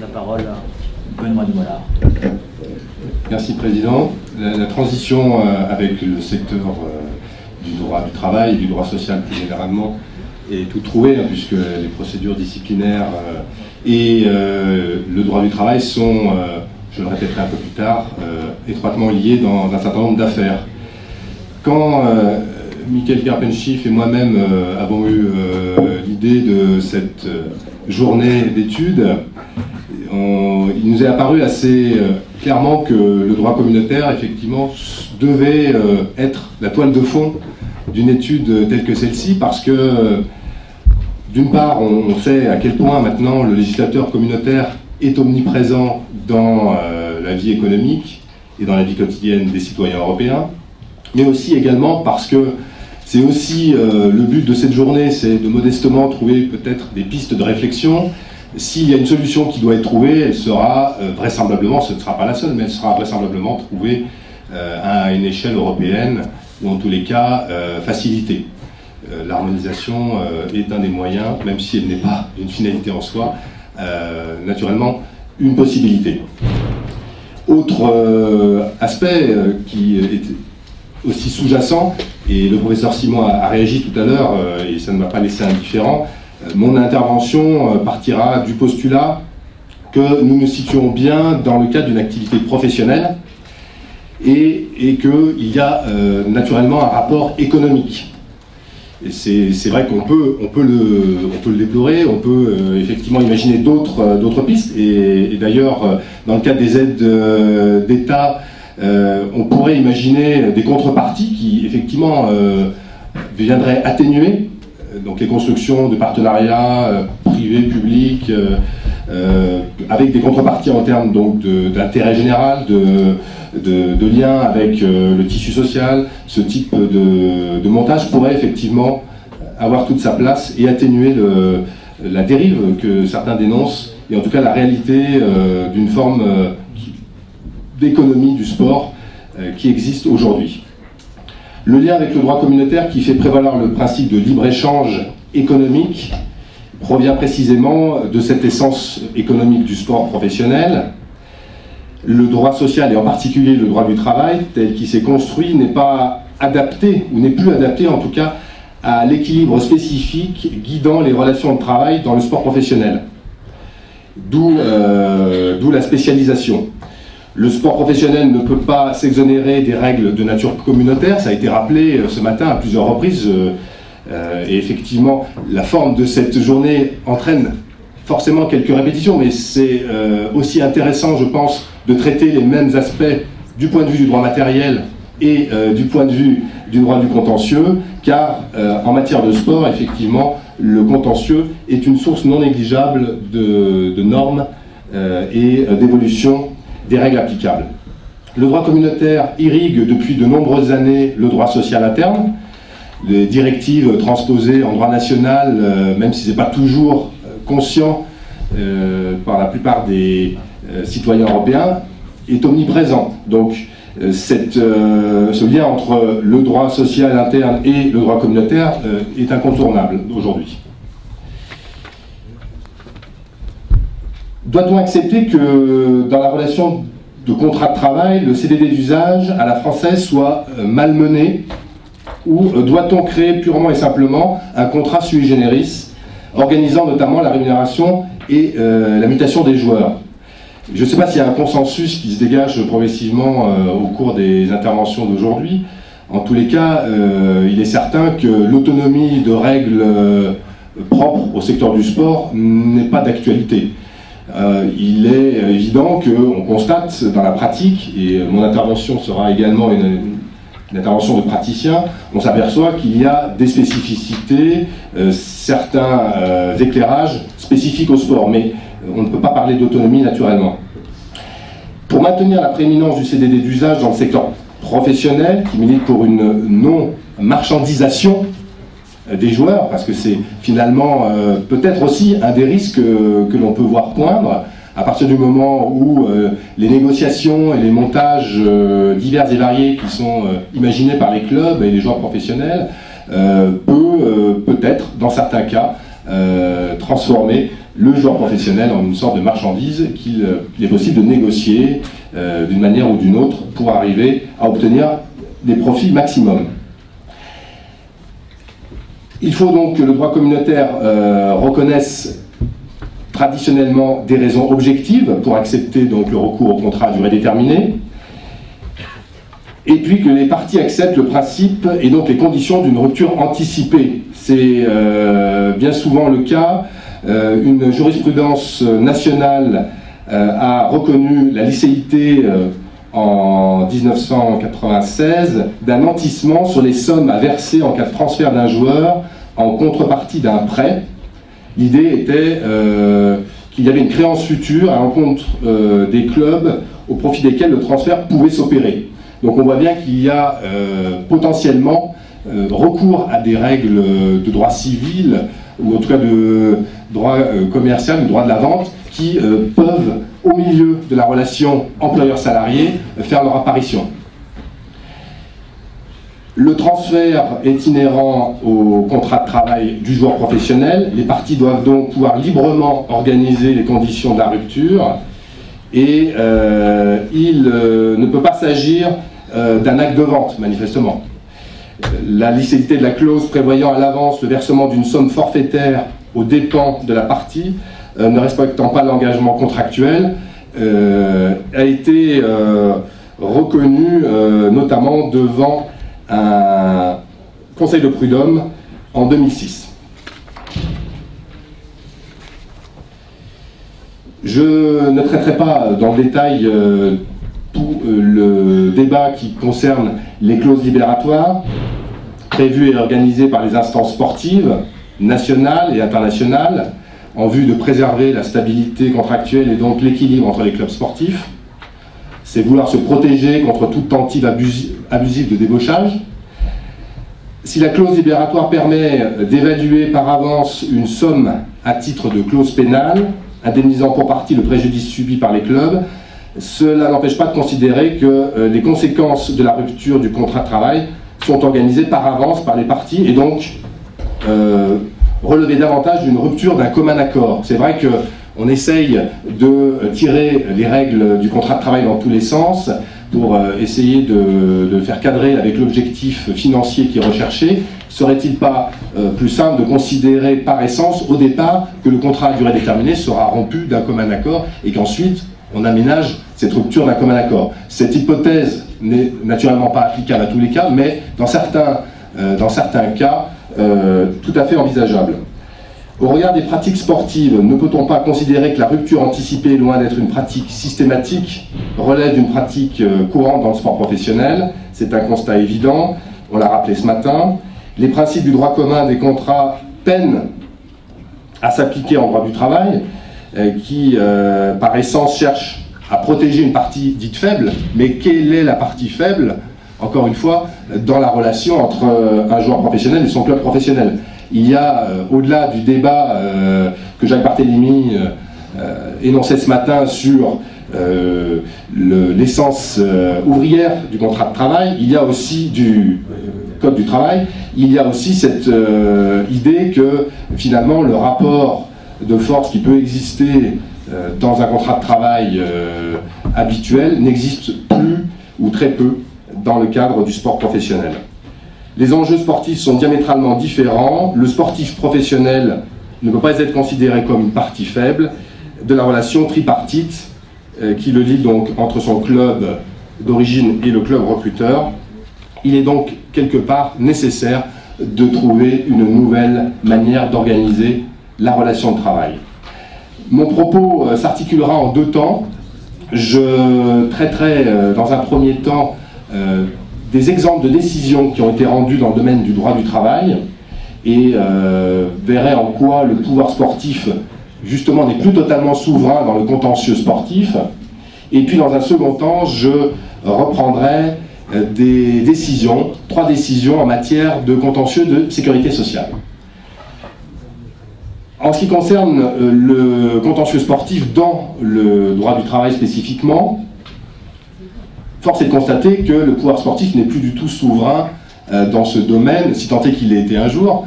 la parole à Benoît de Mollard. Merci Président. La, transition euh, avec le secteur euh, du droit du travail et du droit social plus généralement est tout trouvé, hein, puisque les procédures disciplinaires euh, et le droit du travail sont, je le répéterai un peu plus tard, étroitement liés dans un certain nombre d'affaires. Quand Michael Karpenschiff et moi-même avons eu l'idée de cette journée d'études, il nous est apparu assez euh, clairement que le droit communautaire, effectivement, devait euh, être la toile de fond d'une étude telle que celle-ci, parce que, d'une part, on sait à quel point maintenant le législateur communautaire est omniprésent dans euh, la vie économique et dans la vie quotidienne des citoyens européens, mais aussi également parce que c'est aussi le but de cette journée, c'est de modestement trouver peut-être des pistes de réflexion s'il y a une solution qui doit être trouvée, elle sera euh, vraisemblablement, ce ne sera pas la seule, mais elle sera vraisemblablement trouvée euh, à une échelle européenne, ou en tous les cas euh, facilitée. L'harmonisation est un des moyens, même si elle n'est pas une finalité en soi, naturellement une possibilité. Autre aspect qui est aussi sous-jacent, et le professeur Simon a, réagi tout à l'heure, et ça ne m'a pas laissé indifférent, mon intervention euh, partira du postulat que nous nous situons bien dans le cadre d'une activité professionnelle et, qu'il y a euh, naturellement un rapport économique. C'est vrai qu'on peut le déplorer, on peut effectivement imaginer d'autres pistes. Et, et d'ailleurs, dans le cadre des aides d'État, on pourrait imaginer des contreparties qui effectivement viendraient atténuer donc les constructions de partenariats euh, privés, publics, euh, euh, avec des contreparties en termes d'intérêt général, de, de, lien avec le tissu social, ce type de, montage pourrait effectivement avoir toute sa place et atténuer la dérive que certains dénoncent, et en tout cas la réalité d'une forme d'économie du sport qui existe aujourd'hui. Le lien avec le droit communautaire qui fait prévaloir le principe de libre-échange économique provient précisément de cette essence économique du sport professionnel. Le droit social, et en particulier le droit du travail, tel qu'il s'est construit, n'est pas adapté, ou n'est plus adapté en tout cas, à l'équilibre spécifique guidant les relations de travail dans le sport professionnel. D'où euh, la spécialisation. Le sport professionnel ne peut pas s'exonérer des règles de nature communautaire, ça a été rappelé euh, ce matin à plusieurs reprises, euh, euh, et effectivement, la forme de cette journée entraîne forcément quelques répétitions, mais c'est aussi intéressant, je pense, de traiter les mêmes aspects du point de vue du droit matériel et du point de vue du droit du contentieux, car en matière de sport, effectivement, le contentieux est une source non négligeable de, de normes et d'évolution des règles applicables. Le droit communautaire irrigue depuis de nombreuses années le droit social interne. Les directives transposées en droit national, euh, même si ce n'est pas toujours euh, conscient euh, par la plupart des citoyens européens, est omniprésent. Donc ce lien entre le droit social interne et le droit communautaire est incontournable aujourd'hui. Doit-on accepter que dans la relation de contrat de travail, le CDD d'usage à la française soit euh, malmené Ou euh, doit-on créer purement et simplement un contrat sui generis, organisant notamment la rémunération et euh, la mutation des joueurs? Je ne sais pas s'il y a un consensus qui se dégage progressivement au cours des interventions d'aujourd'hui. En tous les cas, il est certain que l'autonomie de règles propres au secteur du sport n'est pas d'actualité. Euh, il est évident qu'on constate dans la pratique, et mon intervention sera également une, intervention de praticien, on s'aperçoit qu'il y a des spécificités, euh, certains euh, éclairages spécifiques au sport, mais on ne peut pas parler d'autonomie naturellement. Pour maintenir la prééminence du CDD d'usage dans le secteur professionnel, qui milite pour une non-marchandisation des joueurs, parce que c'est finalement euh, peut-être aussi un des risques euh, que l'on peut voir poindre à partir du moment où les négociations et les montages divers et variés qui sont imaginés par les clubs et les joueurs professionnels peut peut-être, dans certains cas, transformer le joueur professionnel en une sorte de marchandise qu'il est possible de négocier d'une manière ou d'une autre pour arriver à obtenir des profits maximum. Il faut donc que le droit communautaire reconnaisse traditionnellement des raisons objectives pour accepter donc le recours au contrat à durée déterminée, et puis que les parties acceptent le principe et donc les conditions d'une rupture anticipée. C'est euh, bien souvent le cas. Euh, une jurisprudence nationale euh, a reconnu la licéité en 1996 d'un nantissement sur les sommes à verser en cas de transfert d'un joueur en contrepartie d'un prêt. L'idée était qu'il y avait une créance future à l'encontre des clubs au profit desquels le transfert pouvait s'opérer. Donc on voit bien qu'il y a euh, potentiellement euh, recours à des règles de droit civil, ou en tout cas de droit euh, commercial, de droit de la vente, qui peuvent, au milieu de la relation employeur-salarié, faire leur apparition. Le transfert est inhérent au contrat de travail du joueur professionnel. Les parties doivent donc pouvoir librement organiser les conditions de la rupture et il ne peut pas s'agir euh, d'un acte de vente, manifestement. La licéité de la clause prévoyant à l'avance le versement d'une somme forfaitaire aux dépens de la partie, euh, ne respectant pas l'engagement contractuel, euh, a été reconnue notamment devant un conseil de prud'homme en 2006. Je ne traiterai pas dans le détail tout euh, le débat qui concerne les clauses libératoires, prévues et organisées par les instances sportives, nationales et internationales, en vue de préserver la stabilité contractuelle et donc l'équilibre entre les clubs sportifs. C'est vouloir se protéger contre toute tentative abusive de débauchage. Si la clause libératoire permet d'évaluer par avance une somme à titre de clause pénale, indemnisant pour partie le préjudice subi par les clubs, cela n'empêche pas de considérer que euh, les conséquences de la rupture du contrat de travail sont organisées par avance par les parties et donc euh, relever davantage d'une rupture d'un commun accord. C'est vrai qu'on essaye de tirer les règles du contrat de travail dans tous les sens pour euh, essayer de, de, faire cadrer avec l'objectif financier qui est recherché. Serait-il pas plus simple de considérer par essence au départ que le contrat à durée déterminée sera rompu d'un commun accord et qu'ensuite on aménage cette rupture d'un commun accord? Cette hypothèse n'est naturellement pas applicable à tous les cas, mais dans certains, euh, dans certains cas, euh, tout à fait envisageable. Au regard des pratiques sportives, ne peut-on pas considérer que la rupture anticipée, loin d'être une pratique systématique, relève d'une pratique euh, courante dans le sport professionnel? C'est un constat évident, on l'a rappelé ce matin. Les principes du droit commun des contrats peinent à s'appliquer en droit du travail, qui, par essence, cherche à protéger une partie dite faible, mais quelle est la partie faible, encore une fois, dans la relation entre euh, un joueur professionnel et son club professionnel. Il y a, euh, au-delà du débat euh, que Jacques Barthélemy énonçait ce matin sur l'essence ouvrière du contrat de travail, il y a aussi du code du travail, il y a aussi cette idée que finalement le rapport de force qui peut exister dans un contrat de travail habituel n'existe plus ou très peu dans le cadre du sport professionnel. Les enjeux sportifs sont diamétralement différents. Le sportif professionnel ne peut pas être considéré comme une partie faible de la relation tripartite euh, qui le lie donc entre son club d'origine et le club recruteur. Il est donc quelque part nécessaire de trouver une nouvelle manière d'organiser la relation de travail. Mon propos euh, s'articulera en deux temps. Je traiterai euh, dans un premier temps euh, des exemples de décisions qui ont été rendues dans le domaine du droit du travail et verrai en quoi le pouvoir sportif justement n'est plus totalement souverain dans le contentieux sportif. Et puis dans un second temps, je reprendrai des décisions, trois décisions en matière de contentieux de sécurité sociale. En ce qui concerne euh, le contentieux sportif dans le droit du travail spécifiquement, force est de constater que le pouvoir sportif n'est plus du tout souverain euh, dans ce domaine, si tant est qu'il ait été un jour.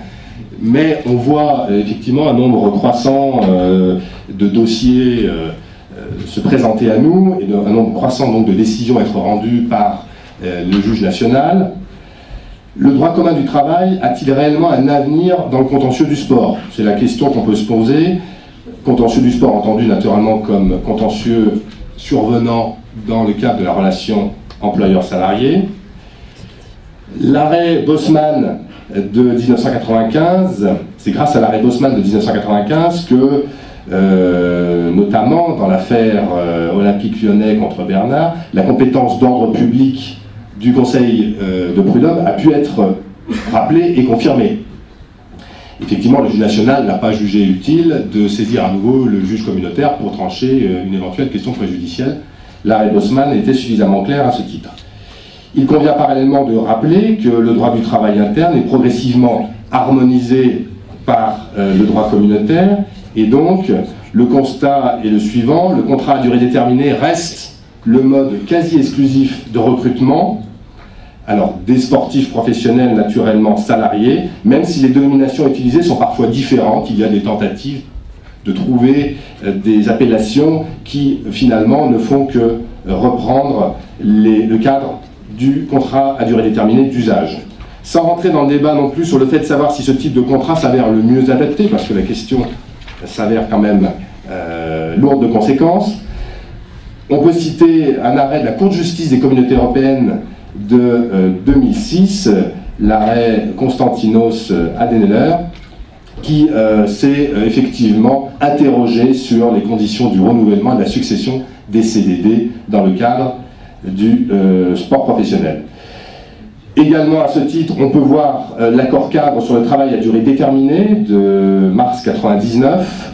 mais on voit effectivement un nombre croissant de dossiers se présenter à nous et un nombre croissant donc, de décisions être rendues par le juge national. Le droit commun du travail a-t-il réellement un avenir dans le contentieux du sport? C'est la question qu'on peut se poser. Contentieux du sport entendu naturellement comme contentieux survenant dans le cadre de la relation employeur-salarié. L'arrêt Bosman de 1995, c'est grâce à l'arrêt Bosman de 1995 que, euh, notamment dans l'affaire euh, olympique lyonnais contre Bernard, la compétence d'ordre public du Conseil euh, de prud'homme a pu être rappelé et confirmé. Effectivement, le juge national n'a pas jugé utile de saisir à nouveau le juge communautaire pour trancher une éventuelle question préjudicielle. L'arrêt Bosman était suffisamment clair à ce titre. Il convient parallèlement de rappeler que le droit du travail interne est progressivement harmonisé par euh, le droit communautaire et donc le constat est le suivant, le contrat à durée déterminée reste le mode quasi exclusif de recrutement alors des sportifs professionnels naturellement salariés, même si les dénominations utilisées sont parfois différentes, il y a des tentatives de trouver euh, des appellations qui finalement ne font que reprendre le cadre du contrat à durée déterminée d'usage. Sans rentrer dans le débat non plus sur le fait de savoir si ce type de contrat s'avère le mieux adapté, parce que la question s'avère quand même euh, lourde de conséquences, on peut citer un arrêt de la Cour de justice des communautés européennes de 2006, euh, l'arrêt Constantinos Adeneler, qui euh, s'est euh, effectivement interrogé sur les conditions du renouvellement de la succession des CDD dans le cadre du sport professionnel. Également, à ce titre, on peut voir l'accord cadre sur le travail à durée déterminée de mars 1999,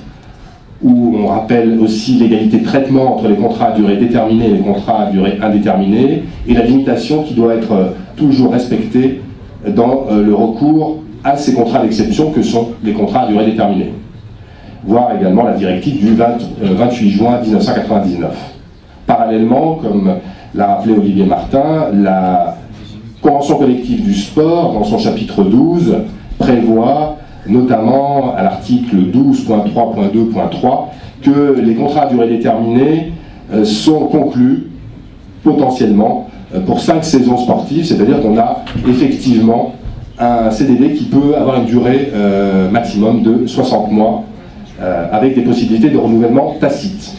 où on rappelle aussi l'égalité de traitement entre les contrats à durée déterminée et les contrats à durée indéterminée, et la limitation qui doit être euh, toujours respectée dans euh, le recours à ces contrats d'exception que sont les contrats à durée déterminée. Voir également la directive du 28 euh, juin 1999. Parallèlement, comme l'a rappelé Olivier Martin, la Convention collective du sport, dans son chapitre 12, prévoit notamment à l'article 12.3.2.3, que les contrats à durée déterminée euh, sont conclus potentiellement euh, pour cinq saisons sportives, c'est-à-dire qu'on a effectivement un CDD qui peut avoir une durée euh, maximum de 60 mois, avec des possibilités de renouvellement tacite.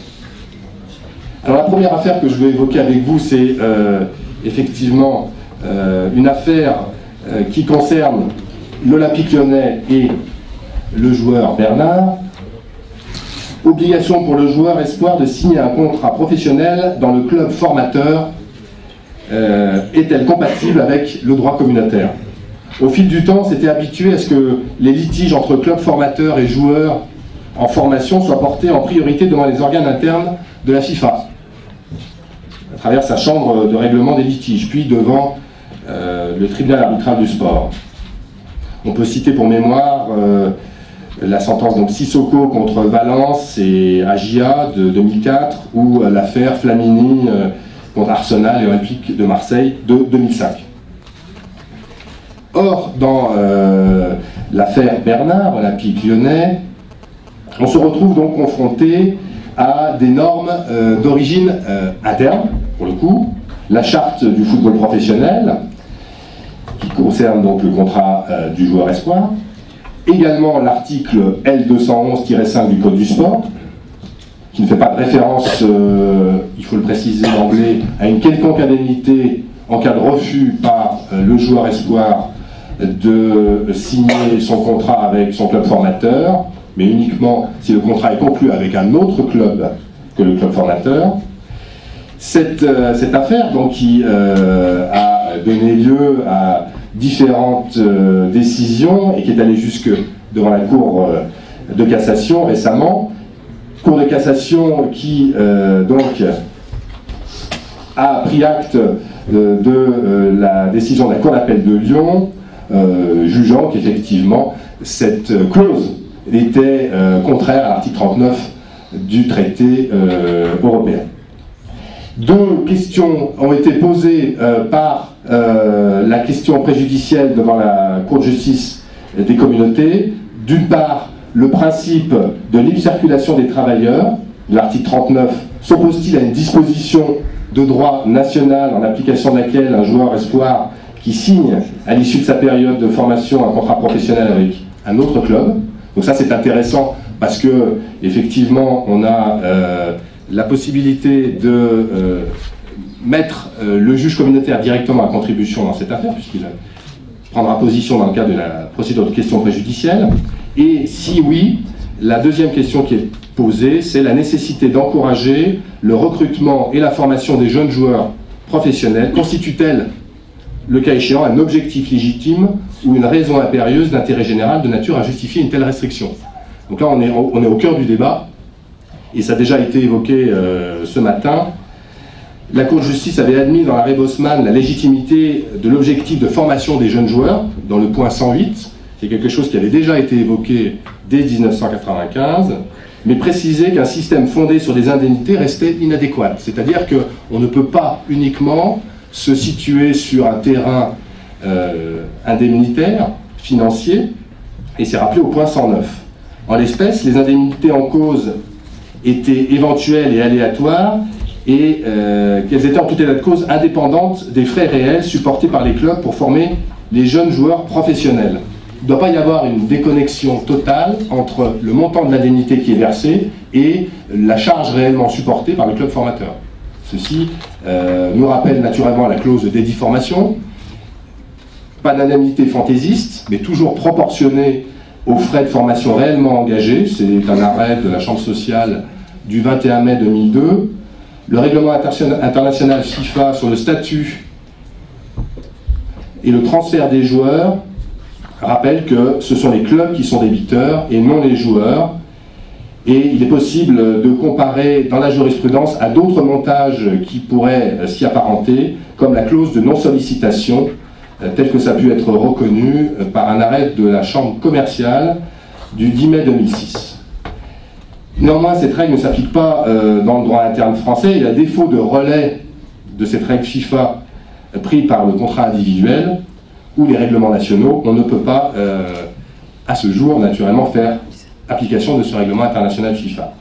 Alors la première affaire que je veux évoquer avec vous, c'est effectivement une affaire qui concerne l'Olympique lyonnais et le joueur Bernard. Obligation pour le joueur espoir de signer un contrat professionnel dans le club formateur euh, est-elle compatible avec le droit communautaire? Au fil du temps, c'était habitué à ce que les litiges entre clubs formateurs et joueurs en formation soient portés en priorité devant les organes internes de la FIFA, à travers sa chambre de règlement des litiges, puis devant euh, le tribunal arbitral du sport. On peut citer pour mémoire euh, la sentence donc Sissoko contre Valence et Agia de 2004 ou euh, l'affaire Flamini contre Arsenal et Olympique de Marseille de 2005. Or, dans l'affaire Bernard, Olympique lyonnais, on se retrouve donc confronté à des normes d'origine interne, pour le coup, la charte du football professionnel, qui concerne donc le contrat euh, du joueur espoir. Également l'article L211-5 du Code du sport, qui ne fait pas de référence, euh, il faut le préciser anglais, à une quelconque indemnité en cas de refus par euh, le joueur espoir de signer son contrat avec son club formateur, mais uniquement si le contrat est conclu avec un autre club que le club formateur. Cette, cette affaire, donc, qui a donné lieu à différentes euh, décisions et qui est allée jusque devant la Cour euh, de cassation récemment. Cour de cassation qui euh, donc a pris acte de la décision de la Cour d'appel de Lyon, jugeant qu'effectivement cette clause était contraire à l'article 39 du traité européen. Deux questions ont été posées par euh, la question préjudicielle devant la Cour de justice des communautés d'une part, le principe de libre circulation des travailleurs, l'article 39, s'oppose-t-il à une disposition de droit national en application de laquelle un joueur espoir qui signe à l'issue de sa période de formation un contrat professionnel avec un autre club. Donc ça c'est intéressant parce que effectivement on a euh, la possibilité de euh, mettre euh, le juge communautaire directement à contribution dans cette affaire puisqu'il prendra position dans le cadre de la procédure de question préjudicielle. Et si oui, la deuxième question qui est posée, c'est la nécessité d'encourager le recrutement et la formation des jeunes joueurs professionnels. Constitue-t-elle, le cas échéant, un objectif légitime ou une raison impérieuse d'intérêt général de nature à justifier une telle restriction Donc là, on est, au cœur du débat, et ça a déjà été évoqué euh, ce matin. La Cour de justice avait admis dans l'arrêt Bosman la légitimité de l'objectif de formation des jeunes joueurs, dans le point 108. C'est quelque chose qui avait déjà été évoqué dès 1995 mais préciser qu'un système fondé sur des indemnités restait inadéquat. C'est-à-dire qu'on ne peut pas uniquement se situer sur un terrain euh, indemnitaire, financier, et c'est rappelé au point 109. En l'espèce, les indemnités en cause étaient éventuelles et aléatoires, et euh, qu'elles étaient en tout état de cause indépendantes des frais réels supportés par les clubs pour former les jeunes joueurs professionnels il ne doit pas y avoir une déconnexion totale entre le montant de l'indemnité qui est versé et la charge réellement supportée par le club formateur. Ceci euh, nous rappelle naturellement la clause de dédiformation. Pas d'indemnité fantaisiste, mais toujours proportionnée aux frais de formation réellement engagés. C'est un arrêt de la Chambre sociale du 21 mai 2002. Le règlement international FIFA sur le statut et le transfert des joueurs rappelle que ce sont les clubs qui sont débiteurs et non les joueurs. Et il est possible de comparer dans la jurisprudence à d'autres montages qui pourraient s'y apparenter, comme la clause de non-sollicitation, euh, telle que ça a pu être reconnu euh, par un arrêt de la Chambre commerciale du 10 mai 2006. Néanmoins, cette règle ne s'applique pas euh, dans le droit interne français et à défaut de relais de cette règle FIFA pris par le contrat individuel, ou les règlements nationaux, on ne peut pas, euh, à ce jour, naturellement, faire application de ce règlement international FIFA.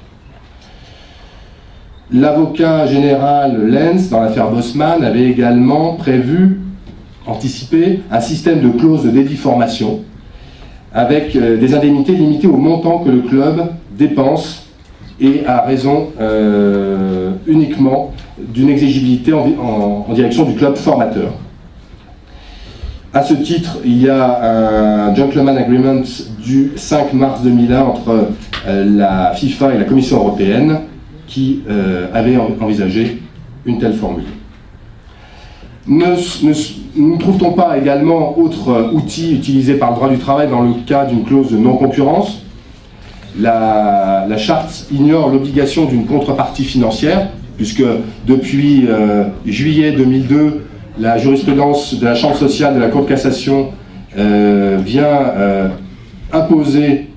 L'avocat général Lenz, dans l'affaire Bosman, avait également prévu, anticipé, un système de clauses de dédiformation avec euh, des indemnités limitées au montant que le club dépense et à raison euh, uniquement d'une exigibilité en direction du club formateur. À ce titre, il y a un Gentleman Agreement du 5 mars 2001 entre euh, la FIFA et la Commission européenne qui euh, avait envisagé une telle formule. Ne, trouve-t-on pas également autre outil utilisé par le droit du travail dans le cas d'une clause de non-concurrence? La, charte ignore l'obligation d'une contrepartie financière, puisque depuis euh, juillet 2002, la jurisprudence de la Chambre sociale de la Cour de cassation euh, vient euh, imposer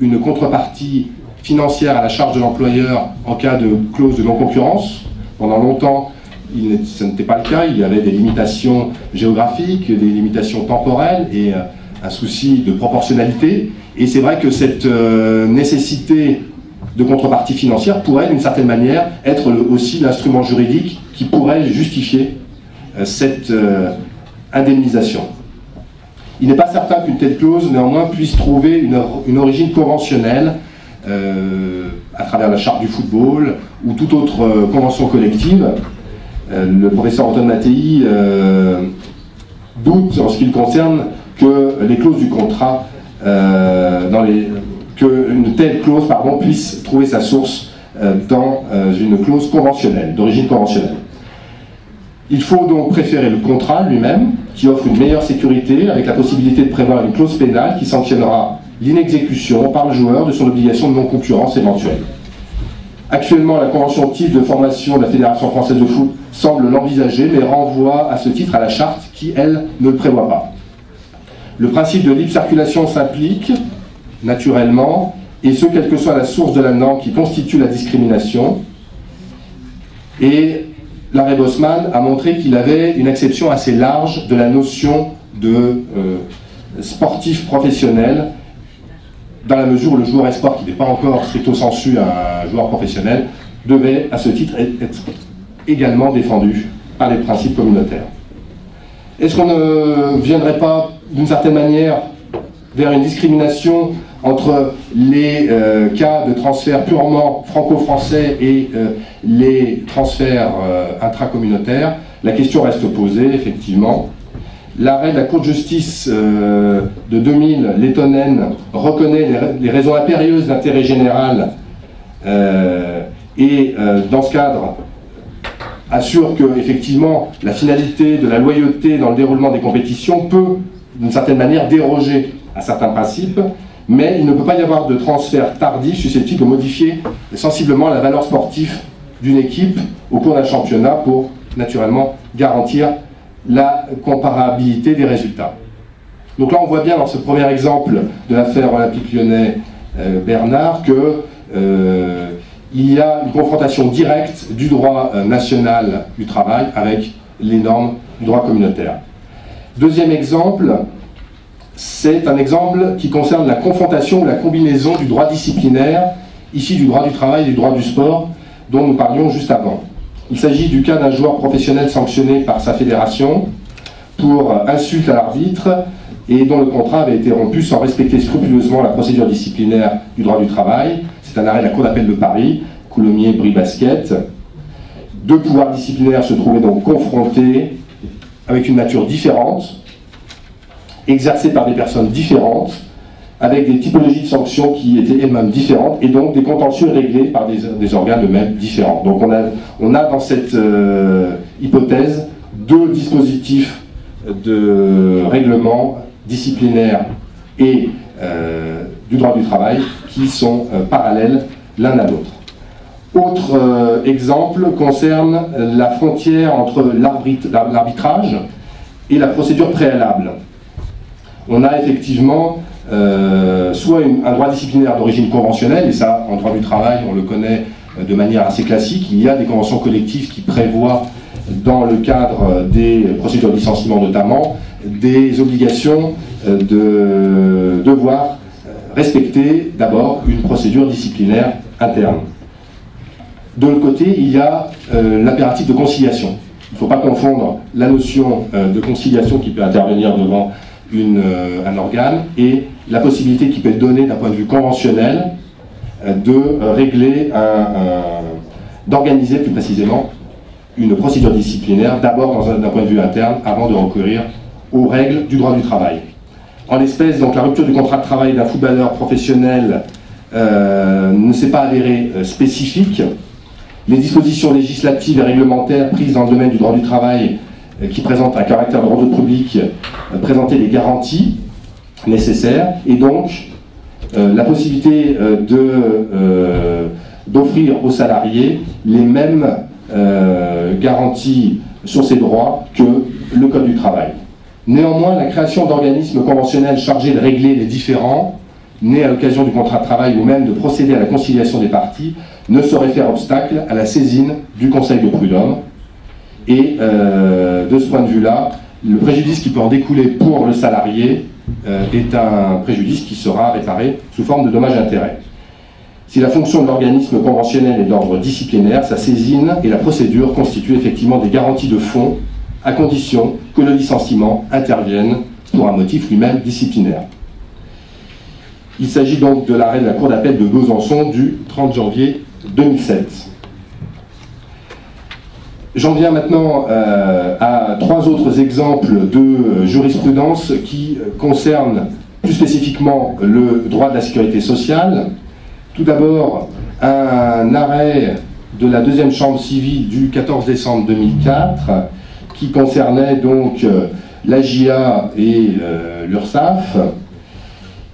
une contrepartie financière à la charge de l'employeur en cas de clause de non-concurrence. Pendant longtemps, ce n'était pas le cas, il y avait des limitations géographiques, des limitations temporelles et euh, un souci de proportionnalité. Et c'est vrai que cette nécessité de contrepartie financière pourrait, d'une certaine manière, être aussi l'instrument juridique qui pourrait justifier cette euh, indemnisation. Il n'est pas certain qu'une telle clause, néanmoins, puisse trouver une, origine conventionnelle euh, à travers la charte du football ou toute autre convention collective. le professeur Antoine Mattei doute en ce qui le concerne que les clauses du contrat, dans les, qu'une telle clause pardon, puisse trouver sa source dans une clause conventionnelle, d'origine conventionnelle. Il faut donc préférer le contrat lui-même, qui offre une meilleure sécurité, avec la possibilité de prévoir une clause pénale qui sanctionnera l'inexécution par le joueur de son obligation de non-concurrence éventuelle. Actuellement, la convention type de formation de la Fédération française de foot semble l'envisager, mais renvoie à ce titre à la charte qui, elle, ne le prévoit pas. Le principe de libre circulation s'applique, naturellement, et ce, quelle que soit la source de la norme qui constitue la discrimination. Et l'arrêt Bosman a montré qu'il avait une acception assez large de la notion de euh, sportif professionnel dans la mesure où le joueur espoir, qui n'est pas encore stricto sensu un joueur professionnel, devait à ce titre être également défendu par les principes communautaires. Est-ce qu'on ne viendrait pas, d'une certaine manière, vers une discrimination entre les euh, cas de transfert purement franco-français et euh, les transferts euh, intracommunautaires La question reste posée, effectivement. L'arrêt de la Cour de justice de 2000, Lettonen, reconnaît les, les raisons impérieuses d'intérêt général et, dans ce cadre, assure que, effectivement, la finalité de la loyauté dans le déroulement des compétitions peut, d'une certaine manière, déroger à certains principes, mais il ne peut pas y avoir de transfert tardif susceptible de modifier sensiblement la valeur sportive d'une équipe au cours d'un championnat pour, naturellement, garantir la comparabilité des résultats. Donc là, on voit bien dans ce premier exemple de l'affaire Olympique lyonnais-Bernard que euh, il y a une confrontation directe du droit euh, national du travail avec les normes du droit communautaire. Deuxième exemple, c'est un exemple qui concerne la confrontation ou la combinaison du droit disciplinaire, ici du droit du travail et du droit du sport, dont nous parlions juste avant. Il s'agit du cas d'un joueur professionnel sanctionné par sa fédération pour insulte à l'arbitre et dont le contrat avait été rompu sans respecter scrupuleusement la procédure disciplinaire du droit du travail. C'est un arrêt de la Cour d'appel de Paris, Coulommiers, Brie Basket. Deux pouvoirs disciplinaires se trouvaient donc confrontés avec une nature différente, exercées par des personnes différentes, avec des typologies de sanctions qui étaient elles-mêmes différentes, et donc des contentieux réglés par des, organes eux-mêmes différents. Donc on a, on a dans cette euh, hypothèse deux dispositifs de règlement disciplinaire et euh, du droit du travail qui sont euh, parallèles l'un à l'autre. Autre exemple concerne la frontière entre l'arbitrage et la procédure préalable on a effectivement euh, soit un droit disciplinaire d'origine conventionnelle, et ça, en droit du travail, on le connaît euh, de manière assez classique. Il y a des conventions collectives qui prévoient, dans le cadre des procédures de licenciement notamment, des obligations euh, de devoir respecter d'abord une procédure disciplinaire interne. De l'autre côté, il y a l'impératif de conciliation. Il ne faut pas confondre la notion de conciliation qui peut intervenir devant euh, un organe et la possibilité qui peut être donnée d'un point de vue conventionnel euh, de euh, régler, d'organiser plus précisément une procédure disciplinaire, d'abord d'un point de vue interne, avant de recourir aux règles du droit du travail. En l'espèce, donc la rupture du contrat de travail d'un footballeur professionnel ne s'est pas avérée spécifique. Les dispositions législatives et réglementaires prises dans le domaine du droit du travail qui présente un caractère de ordre public, euh, présenter les garanties nécessaires et donc euh, la possibilité d'offrir aux salariés les mêmes garanties sur ses droits que le Code du travail. Néanmoins, la création d'organismes conventionnels chargés de régler les différends nés à l'occasion du contrat de travail ou même de procéder à la conciliation des parties ne saurait faire obstacle à la saisine du Conseil de prud'homme et euh, de ce point de vue-là, le préjudice qui peut en découler pour le salarié euh, est un préjudice qui sera réparé sous forme de dommages-intérêts. Si la fonction de l'organisme conventionnel est d'ordre disciplinaire, sa saisine et la procédure constituent effectivement des garanties de fond, à condition que le licenciement intervienne pour un motif lui-même disciplinaire. Il s'agit donc de l'arrêt de la Cour d'appel de Besançon du 30 janvier 2007. J'en viens maintenant euh, à trois autres exemples de jurisprudence qui concernent plus spécifiquement le droit de la sécurité sociale. Tout d'abord, un arrêt de la deuxième chambre civile du 14 décembre 2004 qui concernait donc euh, l'AGIA et euh, l'URSAF.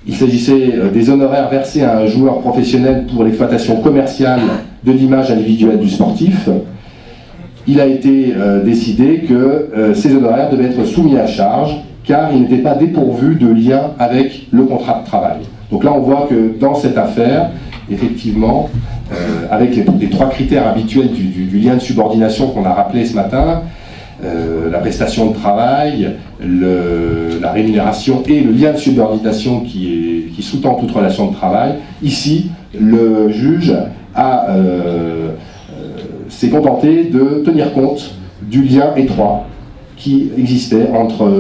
Il s'agissait des honoraires versés à un joueur professionnel pour l'exploitation commerciale de l'image individuelle du sportif il a été euh, décidé que euh, ces honoraires devaient être soumis à charge car ils n'étaient pas dépourvus de lien avec le contrat de travail. Donc là, on voit que dans cette affaire, effectivement, euh, avec les, trois critères habituels du, lien de subordination qu'on a rappelé ce matin, la prestation de travail, la rémunération et le lien de subordination qui sous-tend toute relation de travail. Ici, le juge s'est contenté de tenir compte du lien étroit qui existait entre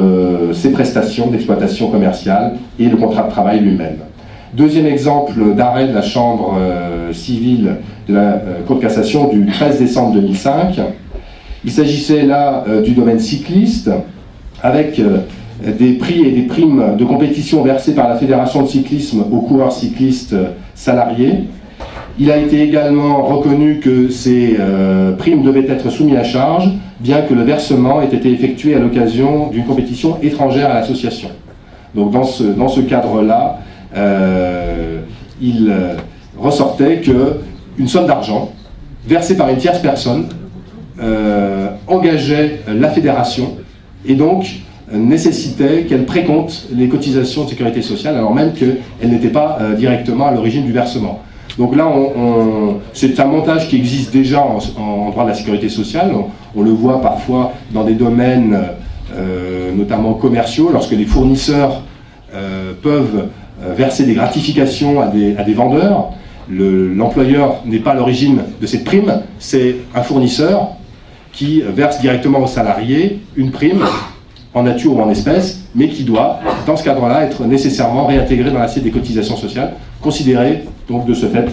ces prestations d'exploitation commerciale et le contrat de travail lui-même. Deuxième exemple d'arrêt de la Chambre civile de la Cour de cassation du 13 décembre 2005. Il s'agissait là du domaine cycliste, avec des prix et des primes de compétition versées par la Fédération de cyclisme aux coureurs cyclistes salariés. Il a été également reconnu que ces euh, primes devaient être soumises à charge, bien que le versement ait été effectué à l'occasion d'une compétition étrangère à l'association. Donc dans ce, cadre-là, euh, il euh, ressortait qu'une somme d'argent versée par une tierce personne engageait la fédération et donc nécessitait qu'elle précompte les cotisations de sécurité sociale, alors même qu'elle n'était pas directement à l'origine du versement. Donc là, c'est un montage qui existe déjà en, droit de la sécurité sociale. On, le voit parfois dans des domaines, euh, notamment commerciaux, lorsque les fournisseurs euh, peuvent verser des gratifications à des, vendeurs. L'employeur n'est pas l'origine de cette prime, c'est un fournisseur qui verse directement aux salariés une prime en nature ou en espèces, mais qui doit, dans ce cadre-là, être nécessairement réintégré dans l'assiette des cotisations sociales, considéré donc de ce fait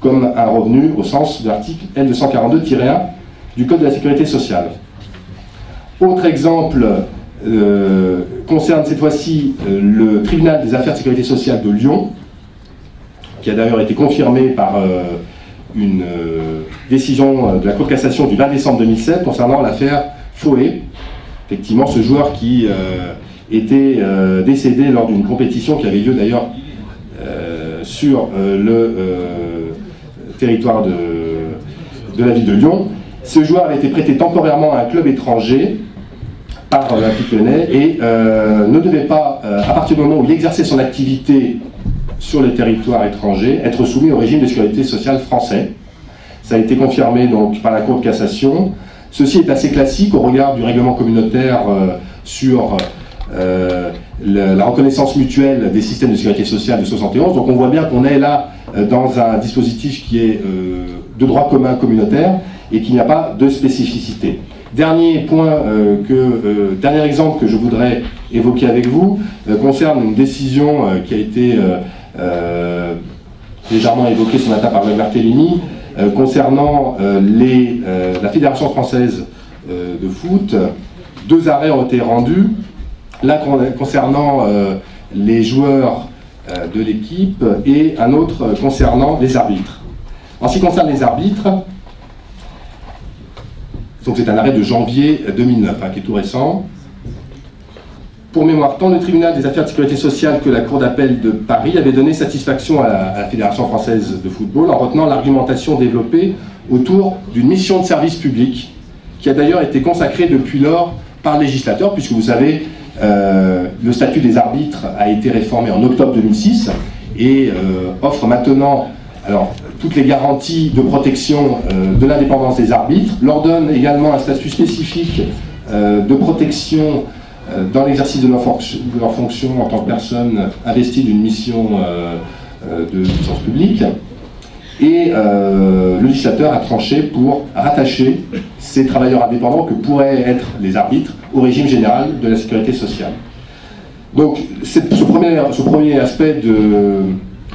comme un revenu au sens de l'article L242-1 du Code de la sécurité sociale. Autre exemple euh, concerne cette fois-ci euh, le tribunal des affaires de sécurité sociale de Lyon, qui a d'ailleurs été confirmé par euh, une décision de la Cour de cassation du 20 décembre 2007 concernant l'affaire Foé, effectivement ce joueur qui était décédé lors d'une compétition qui avait lieu d'ailleurs sur le territoire de, la ville de Lyon. Ce joueur avait été prêté temporairement à un club étranger par l'Olympique lyonnais et ne devait pas, à partir du moment où il exerçait son activité sur le territoire étranger, être soumis au régime de sécurité sociale français. Ça a été confirmé donc par la Cour de cassation. Ceci est assez classique au regard du règlement communautaire euh, sur euh, la, reconnaissance mutuelle des systèmes de sécurité sociale de 71. Donc on voit bien qu'on est là euh, dans un dispositif qui est de droit commun communautaire et qu'il n'y pas de spécificité. Dernier point, que, dernier exemple que je voudrais évoquer avec vous concerne une décision qui a été légèrement évoquée ce matin par Barthélémy, euh, concernant euh, euh, la Fédération française de foot, deux arrêts ont été rendus. L'un concernant les joueurs de l'équipe et un autre concernant les arbitres. En ce qui concerne les arbitres, donc c'est un arrêt de janvier 2009, hein, qui est tout récent. Pour mémoire, tant le tribunal des affaires de sécurité sociale que la Cour d'appel de Paris avaient donné satisfaction à la, Fédération française de football en retenant l'argumentation développée autour d'une mission de service public qui a d'ailleurs été consacrée depuis lors par le législateur, puisque vous savez, euh, le statut des arbitres a été réformé en octobre 2006 et euh, offre maintenant toutes les garanties de protection euh, de l'indépendance des arbitres, leur donne également un statut spécifique de protection euh, dans l'exercice de, leur fonction en tant que personne investie d'une mission euh, euh, de puissance publique. Et le législateur a tranché pour rattacher ces travailleurs indépendants que pourraient être les arbitres au régime général de la sécurité sociale. Donc ce premier, ce premier aspect de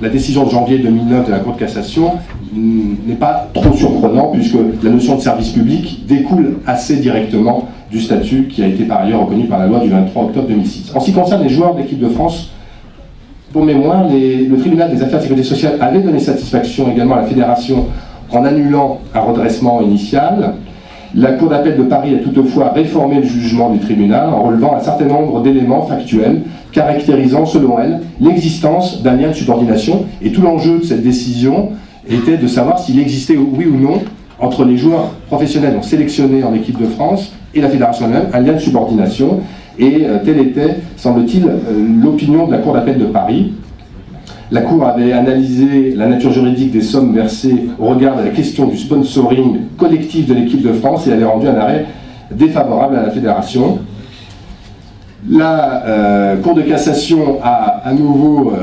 la décision de janvier 2009 de la Cour de cassation n'est pas trop surprenant puisque la notion de service public découle assez directement du statut qui a été par ailleurs reconnu par la loi du 23 octobre 2006. En ce qui concerne les joueurs de l'équipe de France, pour mémoire, le tribunal des affaires de sécurité sociale avait donné satisfaction également à la fédération en annulant un redressement initial. La Cour d'appel de Paris a toutefois réformé le jugement du tribunal en relevant un certain nombre d'éléments factuels caractérisant, selon elle, l'existence d'un lien de subordination. Et tout l'enjeu de cette décision était de savoir s'il existait, oui ou non, entre les joueurs professionnels sélectionnés en équipe de France et la fédération elle-même un lien de subordination. Et euh, telle était, semble-t-il, euh, l'opinion de la Cour d'appel de Paris. La Cour avait analysé la nature juridique des sommes versées au regard de la question du sponsoring collectif de l'équipe de France et avait rendu un arrêt défavorable à la fédération. La euh, Cour de cassation a à nouveau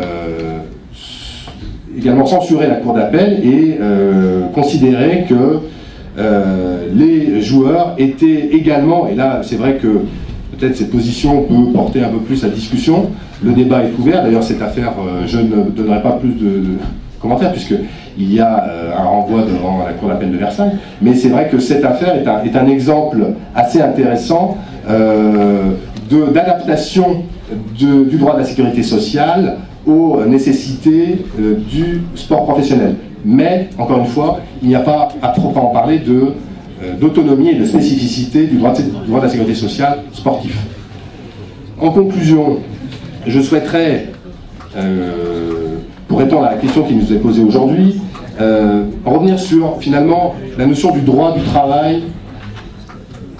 également censuré la cour d'appel et considéré que les joueurs étaient également, et là c'est vrai que peut-être cette position peut porter un peu plus à discussion, le débat est ouvert, d'ailleurs cette affaire, je ne donnerai pas plus de, commentaires puisqu'il y a un renvoi devant la cour d'appel de Versailles, mais c'est vrai que cette affaire est un, exemple assez intéressant d'adaptation du droit de la sécurité sociale aux nécessités euh, du sport professionnel. Mais, encore une fois, il n'y a pas à proprement parler euh, d'autonomie et de spécificité du droit, de, droit de la sécurité sociale sportif. En conclusion, je souhaiterais, euh, pour répondre à la question qui nous est posée aujourd'hui, revenir sur finalement la notion du droit du travail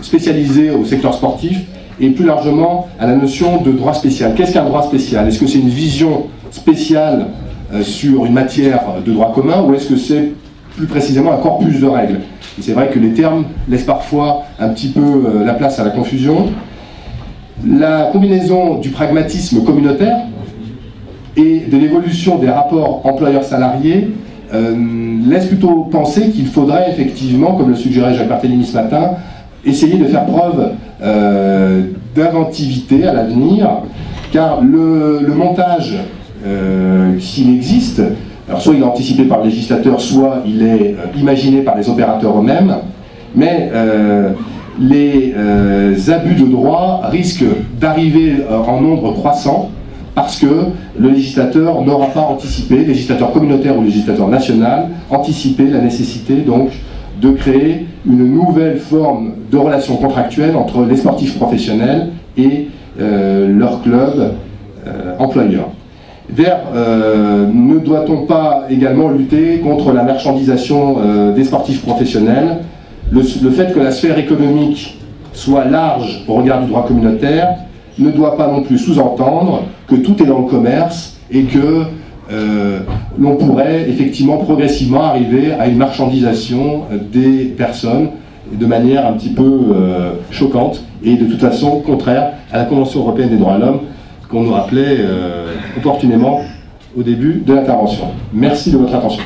spécialisé au secteur sportif et plus largement à la notion de droit spécial. Qu'est-ce qu'un droit spécial? Est-ce que c'est une vision spéciale euh, sur une matière de droit commun ou est-ce que c'est plus précisément un corpus de règles? C'est vrai que les termes laissent parfois un petit peu euh, la place à la confusion. La combinaison du pragmatisme communautaire et de l'évolution des rapports employeurs-salariés euh, laisse plutôt penser qu'il faudrait effectivement, comme le suggérait Jacques Barthélémy ce matin, essayer de faire preuve euh, d'inventivité à l'avenir, car le, montage euh, s'il existe, soit il est anticipé par le législateur, soit il est imaginé par les opérateurs eux-mêmes, mais les abus de droit risquent d'arriver en nombre croissant parce que le législateur n'aura pas anticipé, législateur communautaire ou législateur national, anticipé la nécessité de créer une nouvelle forme de relation contractuelle entre les sportifs professionnels et euh, leur club euh, employeur. Vers, euh, ne doit-on pas également lutter contre la marchandisation des sportifs professionnels le, fait que la sphère économique soit large au regard du droit communautaire ne doit pas non plus sous-entendre que tout est dans le commerce et que euh, l'on pourrait effectivement progressivement arriver à une marchandisation des personnes de manière un petit peu euh, choquante et de toute façon contraire à la Convention européenne des droits de l'homme qu'on nous rappelait euh, opportunément au début de l'intervention. Merci de votre attention.